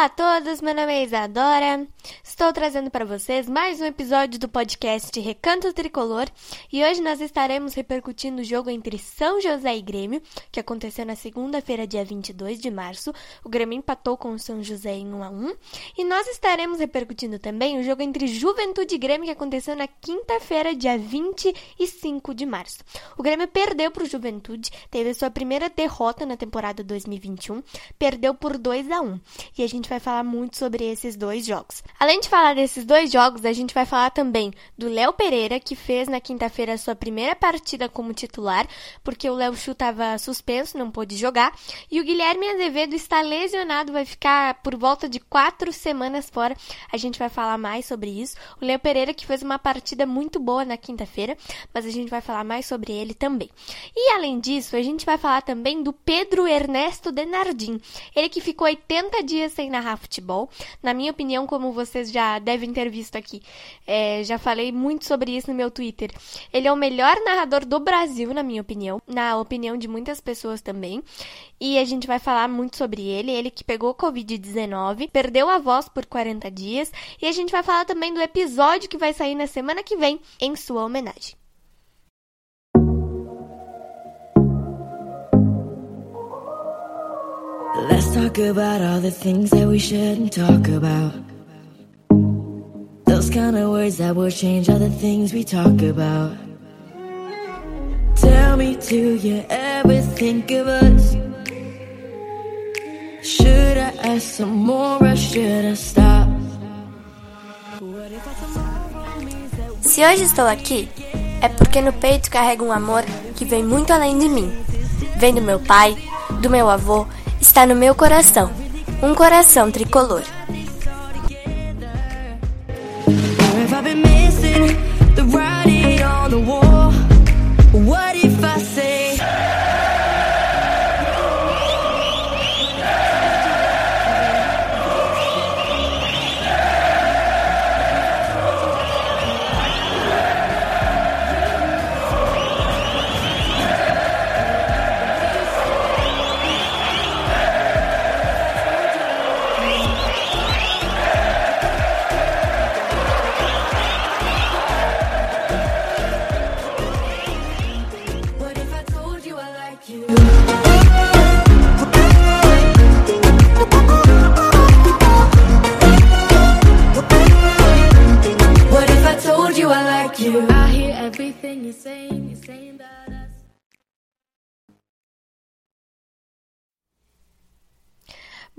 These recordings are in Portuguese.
Olá a todos, meu nome é Isadora. Estou trazendo para vocês mais um episódio do podcast Recanto Tricolor e hoje nós estaremos repercutindo o jogo entre São José e Grêmio, que aconteceu na segunda-feira, dia 22 de março. O Grêmio empatou com o São José em 1 a 1 e nós estaremos repercutindo também o jogo entre Juventude e Grêmio, que aconteceu na quinta-feira, dia 25 de março. O Grêmio perdeu para o Juventude, teve sua primeira derrota na temporada 2021, perdeu por 2 a 1 e a gente vai falar muito sobre esses dois jogos. Além de falar desses dois jogos, a gente vai falar também do Léo Pereira, que fez na quinta-feira a sua primeira partida como titular, porque o Léo Chu estava suspenso, não pôde jogar, e o Guilherme Azevedo está lesionado, vai ficar por volta de quatro semanas fora. A gente vai falar mais sobre isso. O Léo Pereira, que fez uma partida muito boa na quinta-feira, mas a gente vai falar mais sobre ele também. E além disso, a gente vai falar também do Pedro Ernesto Denardim, ele que ficou 80 dias sem narrar futebol. Na minha opinião, como vocês já devem ter visto aqui, é, já falei muito sobre isso no meu Twitter. Ele é o melhor narrador do Brasil, na minha opinião, na opinião de muitas pessoas também. E a gente vai falar muito sobre ele. Ele que pegou Covid-19, perdeu a voz por 40 dias. E a gente vai falar também do episódio que vai sair na semana que vem em sua homenagem. Let's talk about all the things that we shouldn't talk about. Those kind of words that will change all the things we talk about. Tell me, do you ever think of us? Should I ask some more or should I stop? Se hoje estou aqui, é porque no peito carrego um amor que vem muito além de mim. Vem do meu pai, do meu avô está no meu coração, um coração tricolor.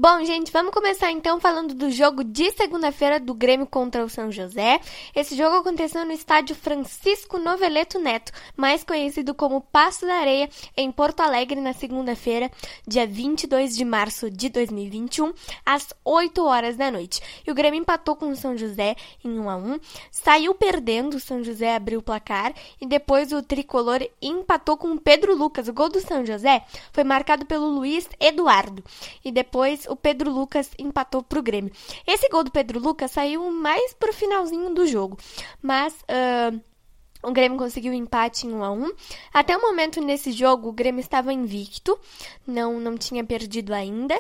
Bom, gente, vamos começar então falando do jogo de segunda-feira do Grêmio contra o São José. Esse jogo aconteceu no estádio Francisco Noveleto Neto, mais conhecido como Passo da Areia, em Porto Alegre, na segunda-feira, dia 22 de março de 2021, às 8 horas da noite. E o Grêmio empatou com o São José em 1 a 1, saiu perdendo, o São José abriu o placar e depois o tricolor empatou com o Pedro Lucas. O gol do São José foi marcado pelo Luiz Eduardo e depois o Pedro Lucas empatou para o Grêmio. Esse gol do Pedro Lucas saiu mais pro finalzinho do jogo, mas uh, o Grêmio conseguiu um empate em 1 a 1. Até o momento nesse jogo, o Grêmio estava invicto, não não tinha perdido ainda.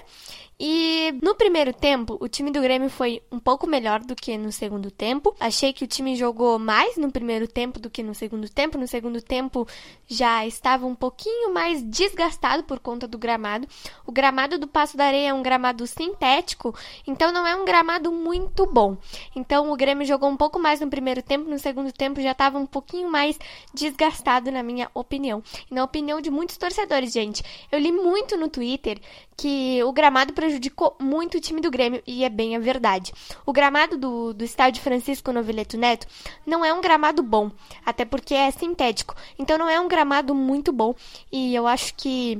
E no primeiro tempo, o time do Grêmio foi um pouco melhor do que no segundo tempo. Achei que o time jogou mais no primeiro tempo do que no segundo tempo. No segundo tempo já estava um pouquinho mais desgastado por conta do gramado. O gramado do Passo da Areia é um gramado sintético, então não é um gramado muito bom. Então o Grêmio jogou um pouco mais no primeiro tempo, no segundo tempo já estava um pouquinho mais desgastado, na minha opinião. E na opinião de muitos torcedores, gente. Eu li muito no Twitter que o gramado prejudicou muito o time do Grêmio, e é bem a verdade. O gramado do, do estádio Francisco Noveleto Neto não é um gramado bom, até porque é sintético. Então não é um gramado muito bom, e eu acho que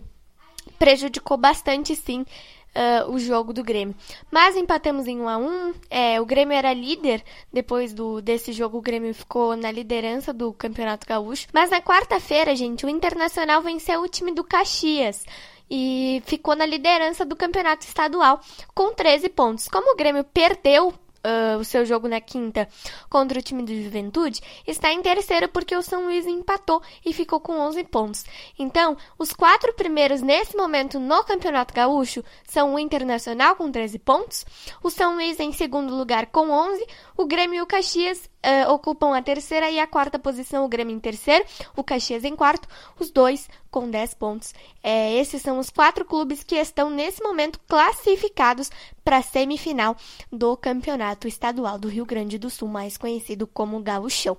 prejudicou bastante sim Uh, o jogo do Grêmio. Mas empatamos em 1 a 1 é, O Grêmio era líder. Depois do, desse jogo, o Grêmio ficou na liderança do Campeonato Gaúcho. Mas na quarta-feira, gente, o Internacional venceu o time do Caxias e ficou na liderança do campeonato estadual com 13 pontos. Como o Grêmio perdeu uh, o seu jogo na quinta contra o time do Juventude, está em terceiro porque o São Luís empatou e ficou com 11 pontos. Então, os quatro primeiros nesse momento no Campeonato Gaúcho são o Internacional com 13 pontos, o São Luís em segundo lugar com 11, o Grêmio e o Caxias uh, ocupam a terceira e a quarta posição, o Grêmio em terceiro, o Caxias em quarto, os dois com 10 pontos. É, esses são os quatro clubes que estão nesse momento classificados para a semifinal do Campeonato Estadual do Rio Grande do Sul, mais conhecido como Gauchão.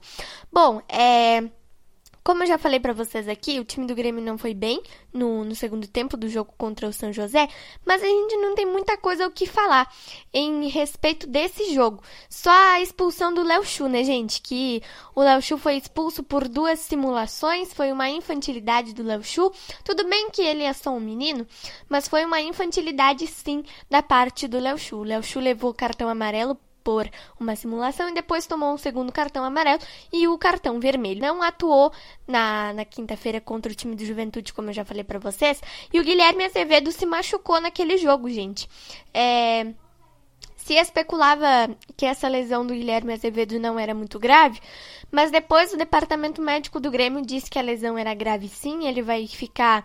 Bom, é como eu já falei para vocês aqui, o time do Grêmio não foi bem no, no, segundo tempo do jogo contra o São José, mas a gente não tem muita coisa o que falar em respeito desse jogo. Só a expulsão do Léo Chu, né, gente? Que o Léo Chu foi expulso por duas simulações, foi uma infantilidade do Léo Chu. Tudo bem que ele é só um menino, mas foi uma infantilidade sim da parte do Léo Chu. O Léo Chu levou o cartão amarelo por uma simulação e depois tomou um segundo cartão amarelo e o cartão vermelho. Não atuou na, na quinta-feira contra o time do Juventude, como eu já falei para vocês. E o Guilherme Azevedo se machucou naquele jogo, gente. É, se especulava que essa lesão do Guilherme Azevedo não era muito grave, mas depois o departamento médico do Grêmio disse que a lesão era grave sim, ele vai ficar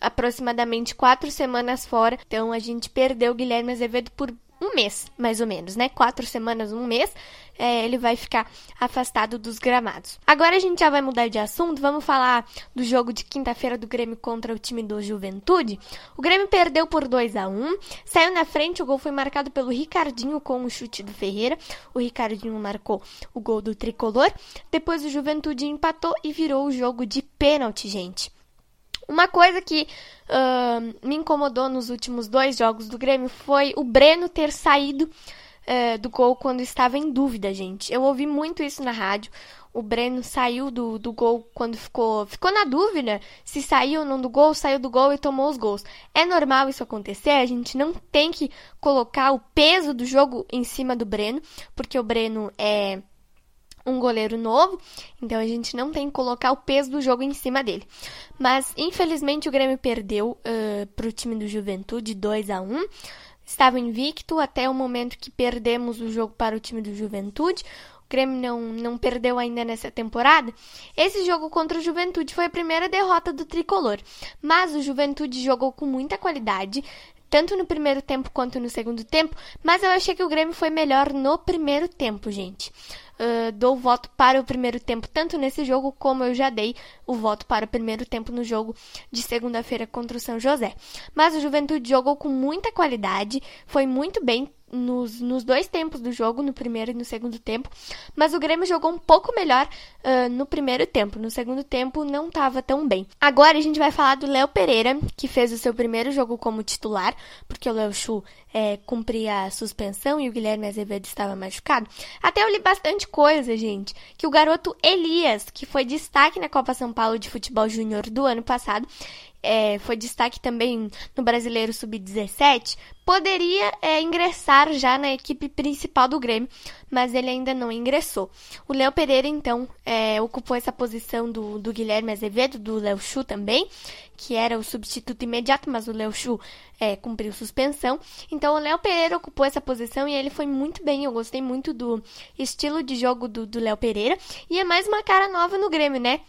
aproximadamente quatro semanas fora. Então a gente perdeu o Guilherme Azevedo por um mês, mais ou menos, né? Quatro semanas, um mês, é, ele vai ficar afastado dos gramados. Agora a gente já vai mudar de assunto, vamos falar do jogo de quinta-feira do Grêmio contra o time do Juventude. O Grêmio perdeu por 2 a 1 saiu na frente, o gol foi marcado pelo Ricardinho com o chute do Ferreira. O Ricardinho marcou o gol do tricolor. Depois o Juventude empatou e virou o jogo de pênalti, gente. Uma coisa que uh, me incomodou nos últimos dois jogos do Grêmio foi o Breno ter saído uh, do gol quando estava em dúvida, gente. Eu ouvi muito isso na rádio. O Breno saiu do, do gol quando ficou, ficou na dúvida se saiu ou não do gol, saiu do gol e tomou os gols. É normal isso acontecer, a gente não tem que colocar o peso do jogo em cima do Breno, porque o Breno é um goleiro novo, então a gente não tem que colocar o peso do jogo em cima dele. Mas infelizmente o Grêmio perdeu uh, para o time do Juventude 2 a 1 Estava invicto até o momento que perdemos o jogo para o time do Juventude. O Grêmio não, não perdeu ainda nessa temporada. Esse jogo contra o Juventude foi a primeira derrota do tricolor. Mas o Juventude jogou com muita qualidade, tanto no primeiro tempo quanto no segundo tempo, mas eu achei que o Grêmio foi melhor no primeiro tempo, gente uh, dou voto para o primeiro tempo, tanto nesse jogo como eu já dei o voto para o primeiro tempo no jogo de segunda-feira contra o São José. Mas o Juventude jogou com muita qualidade, foi muito bem, nos, nos dois tempos do jogo, no primeiro e no segundo tempo, mas o Grêmio jogou um pouco melhor uh, no primeiro tempo. No segundo tempo não estava tão bem. Agora a gente vai falar do Léo Pereira, que fez o seu primeiro jogo como titular, porque o Léo Chu é, cumpria a suspensão e o Guilherme Azevedo estava machucado. Até eu li bastante coisa, gente, que o garoto Elias, que foi destaque na Copa São Paulo de Futebol Júnior do ano passado, é, foi destaque também no Brasileiro Sub-17, poderia é, ingressar já na equipe principal do Grêmio, mas ele ainda não ingressou. O Léo Pereira, então, é, ocupou essa posição do, do Guilherme Azevedo, do Léo Chu também, que era o substituto imediato, mas o Léo Chu é, cumpriu suspensão. Então, o Léo Pereira ocupou essa posição e ele foi muito bem. Eu gostei muito do estilo de jogo do Léo Pereira. E é mais uma cara nova no Grêmio, né?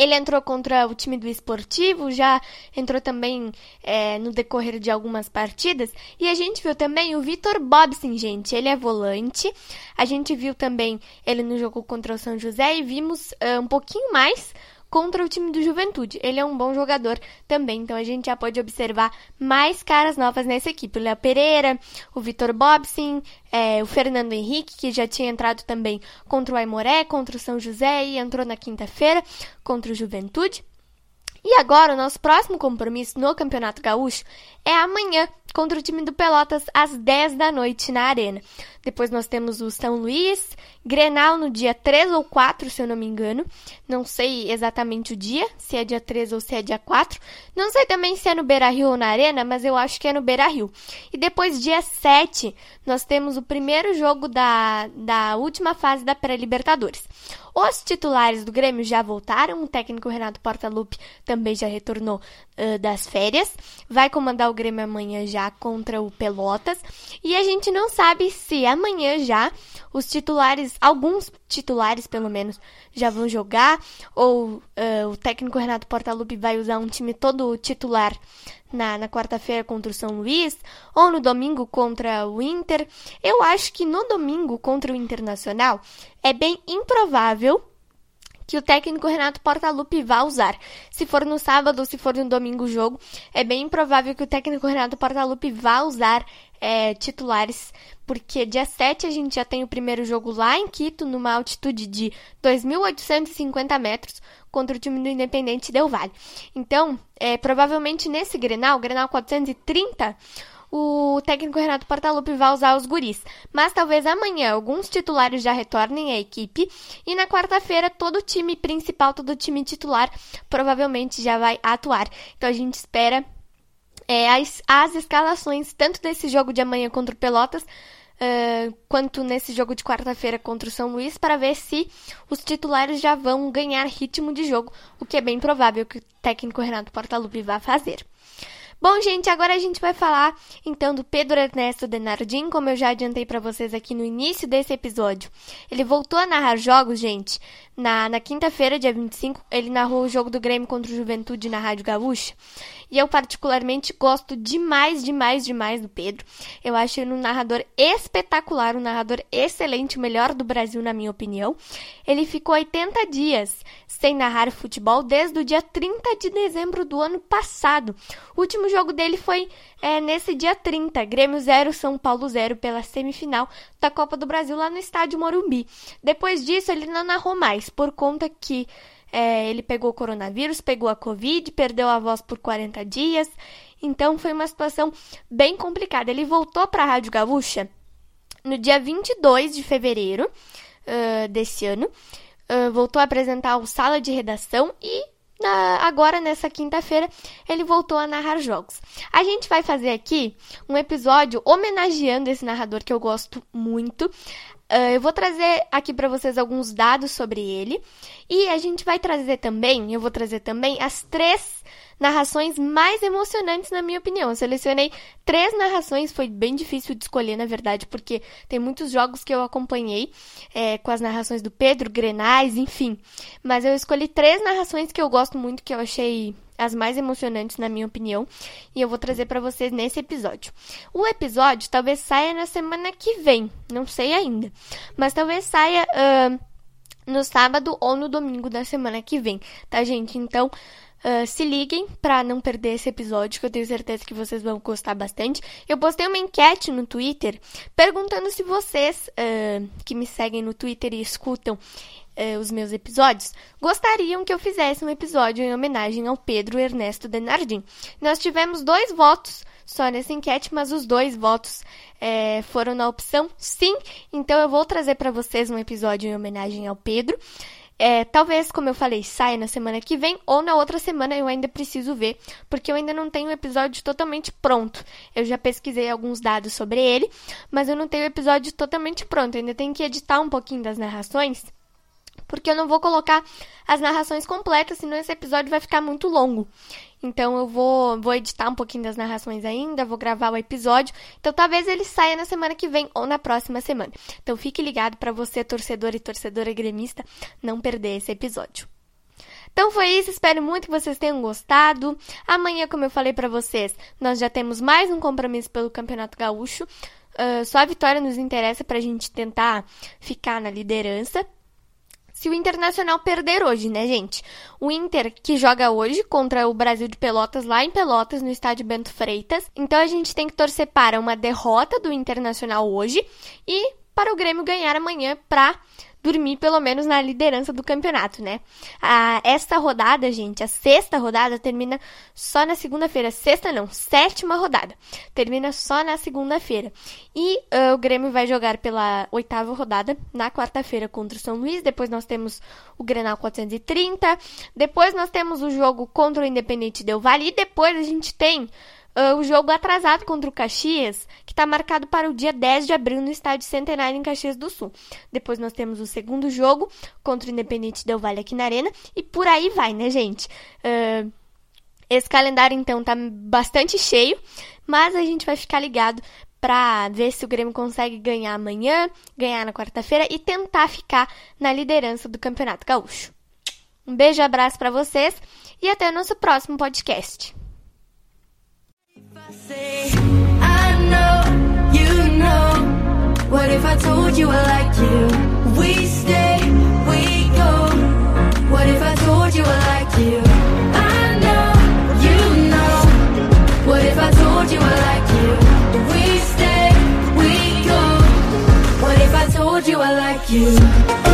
Ele entrou contra o time do esportivo, já entrou também é, no decorrer de algumas partidas. E a gente viu também o Vitor Bobson, gente. Ele é volante. A gente viu também ele no jogo contra o São José e vimos uh, um pouquinho mais contra o time do Juventude. Ele é um bom jogador também, então a gente já pode observar mais caras novas nessa equipe. O Léo Pereira, o Vitor Bobson, é, o Fernando Henrique, que já tinha entrado também contra o Aimoré, contra o São José e entrou na quinta-feira contra o Juventude. E agora, o nosso próximo compromisso no Campeonato Gaúcho é amanhã, contra o time do Pelotas, às 10 da noite na Arena. Depois nós temos o São Luís, Grenal no dia 3 ou 4, se eu não me engano. Não sei exatamente o dia, se é dia 3 ou se é dia 4. Não sei também se é no Beira Rio ou na Arena, mas eu acho que é no Beira Rio. E depois, dia 7, nós temos o primeiro jogo da, da última fase da pré-Libertadores. Os titulares do Grêmio já voltaram, o técnico Renato Portaluppi também já retornou uh, das férias. Vai comandar o Grêmio amanhã já contra o Pelotas. E a gente não sabe se amanhã já os titulares, alguns titulares pelo menos, já vão jogar, ou uh, o técnico Renato Portaluppi vai usar um time todo titular na, na quarta-feira contra o São Luís, ou no domingo contra o Inter. Eu acho que no domingo contra o Internacional é bem improvável que o técnico Renato Portaluppi vá usar. Se for no sábado ou se for no domingo o jogo, é bem improvável que o técnico Renato Portaluppi vá usar é, titulares, porque dia 7 a gente já tem o primeiro jogo lá em Quito, numa altitude de 2.850 metros, contra o time do Independente Del Vale. Então, é, provavelmente nesse Grenal, Grenal 430, o técnico Renato Portaluppi vai usar os guris. Mas talvez amanhã alguns titulares já retornem à equipe e na quarta-feira todo o time principal, todo o time titular provavelmente já vai atuar. Então a gente espera é, as, as escalações tanto desse jogo de amanhã contra o Pelotas Uh, quanto nesse jogo de quarta-feira contra o São Luís, para ver se os titulares já vão ganhar ritmo de jogo, o que é bem provável que o técnico Renato Portaluppi vá fazer. Bom, gente, agora a gente vai falar então do Pedro Ernesto Denardim, como eu já adiantei para vocês aqui no início desse episódio. Ele voltou a narrar jogos, gente, na, na quinta-feira, dia 25, ele narrou o jogo do Grêmio contra o Juventude na Rádio Gaúcha. E eu, particularmente, gosto demais, demais, demais do Pedro. Eu acho ele um narrador espetacular, um narrador excelente, o melhor do Brasil, na minha opinião. Ele ficou 80 dias sem narrar futebol desde o dia 30 de dezembro do ano passado. O último jogo dele foi é, nesse dia 30, Grêmio 0, São Paulo 0, pela semifinal da Copa do Brasil lá no estádio Morumbi. Depois disso, ele não narrou mais, por conta que é, ele pegou o coronavírus, pegou a Covid, perdeu a voz por 40 dias. Então foi uma situação bem complicada. Ele voltou para a Rádio Gaúcha no dia 22 de fevereiro uh, desse ano. Uh, voltou a apresentar o Sala de Redação e na, agora, nessa quinta-feira, ele voltou a narrar jogos. A gente vai fazer aqui um episódio homenageando esse narrador que eu gosto muito. Uh, eu vou trazer aqui para vocês alguns dados sobre ele. E a gente vai trazer também, eu vou trazer também as três narrações mais emocionantes, na minha opinião. Eu selecionei três narrações, foi bem difícil de escolher, na verdade, porque tem muitos jogos que eu acompanhei é, com as narrações do Pedro, Grenais, enfim. Mas eu escolhi três narrações que eu gosto muito, que eu achei as mais emocionantes, na minha opinião, e eu vou trazer para vocês nesse episódio. O episódio talvez saia na semana que vem, não sei ainda, mas talvez saia uh, no sábado ou no domingo da semana que vem, tá, gente? Então. Uh, se liguem para não perder esse episódio, que eu tenho certeza que vocês vão gostar bastante. Eu postei uma enquete no Twitter perguntando se vocês uh, que me seguem no Twitter e escutam eh, os meus episódios, gostariam que eu fizesse um episódio em homenagem ao Pedro Ernesto Denardim. Nós tivemos dois votos só nessa enquete, mas os dois votos eh, foram na opção sim. Então eu vou trazer para vocês um episódio em homenagem ao Pedro. É, talvez, como eu falei, saia na semana que vem ou na outra semana eu ainda preciso ver, porque eu ainda não tenho o episódio totalmente pronto. Eu já pesquisei alguns dados sobre ele, mas eu não tenho o episódio totalmente pronto. Eu ainda tenho que editar um pouquinho das narrações porque eu não vou colocar as narrações completas, senão esse episódio vai ficar muito longo. Então eu vou, vou editar um pouquinho das narrações ainda, vou gravar o episódio. Então talvez ele saia na semana que vem ou na próxima semana. Então fique ligado para você, torcedor e torcedora gremista, não perder esse episódio. Então foi isso, espero muito que vocês tenham gostado. Amanhã, como eu falei para vocês, nós já temos mais um compromisso pelo Campeonato Gaúcho. Uh, só a vitória nos interessa para a gente tentar ficar na liderança se o Internacional perder hoje, né, gente? O Inter que joga hoje contra o Brasil de Pelotas lá em Pelotas, no estádio Bento Freitas. Então a gente tem que torcer para uma derrota do Internacional hoje e para o Grêmio ganhar amanhã para dormir pelo menos na liderança do campeonato, né? Ah, esta rodada, gente, a sexta rodada termina só na segunda-feira. Sexta não, sétima rodada. Termina só na segunda-feira. E uh, o Grêmio vai jogar pela oitava rodada na quarta-feira contra o São Luís. Depois nós temos o Grenal 430. Depois nós temos o jogo contra o Independente Del Vale. E depois a gente tem uh, o jogo atrasado contra o Caxias, que está marcado para o dia 10 de abril no estádio Centenário em Caxias do Sul. Depois nós temos o segundo jogo contra o Independente Del Vale aqui na Arena e por aí vai, né, gente? Uh, esse calendário então tá bastante cheio, mas a gente vai ficar ligado para ver se o Grêmio consegue ganhar amanhã, ganhar na quarta-feira e tentar ficar na liderança do Campeonato Gaúcho. Um beijo e abraço para vocês e até o nosso próximo podcast. What if I told you I like you? We stay, we go. What if I told you I like you? I know, you know. What if I told you I like you? We stay, we go. What if I told you I like you?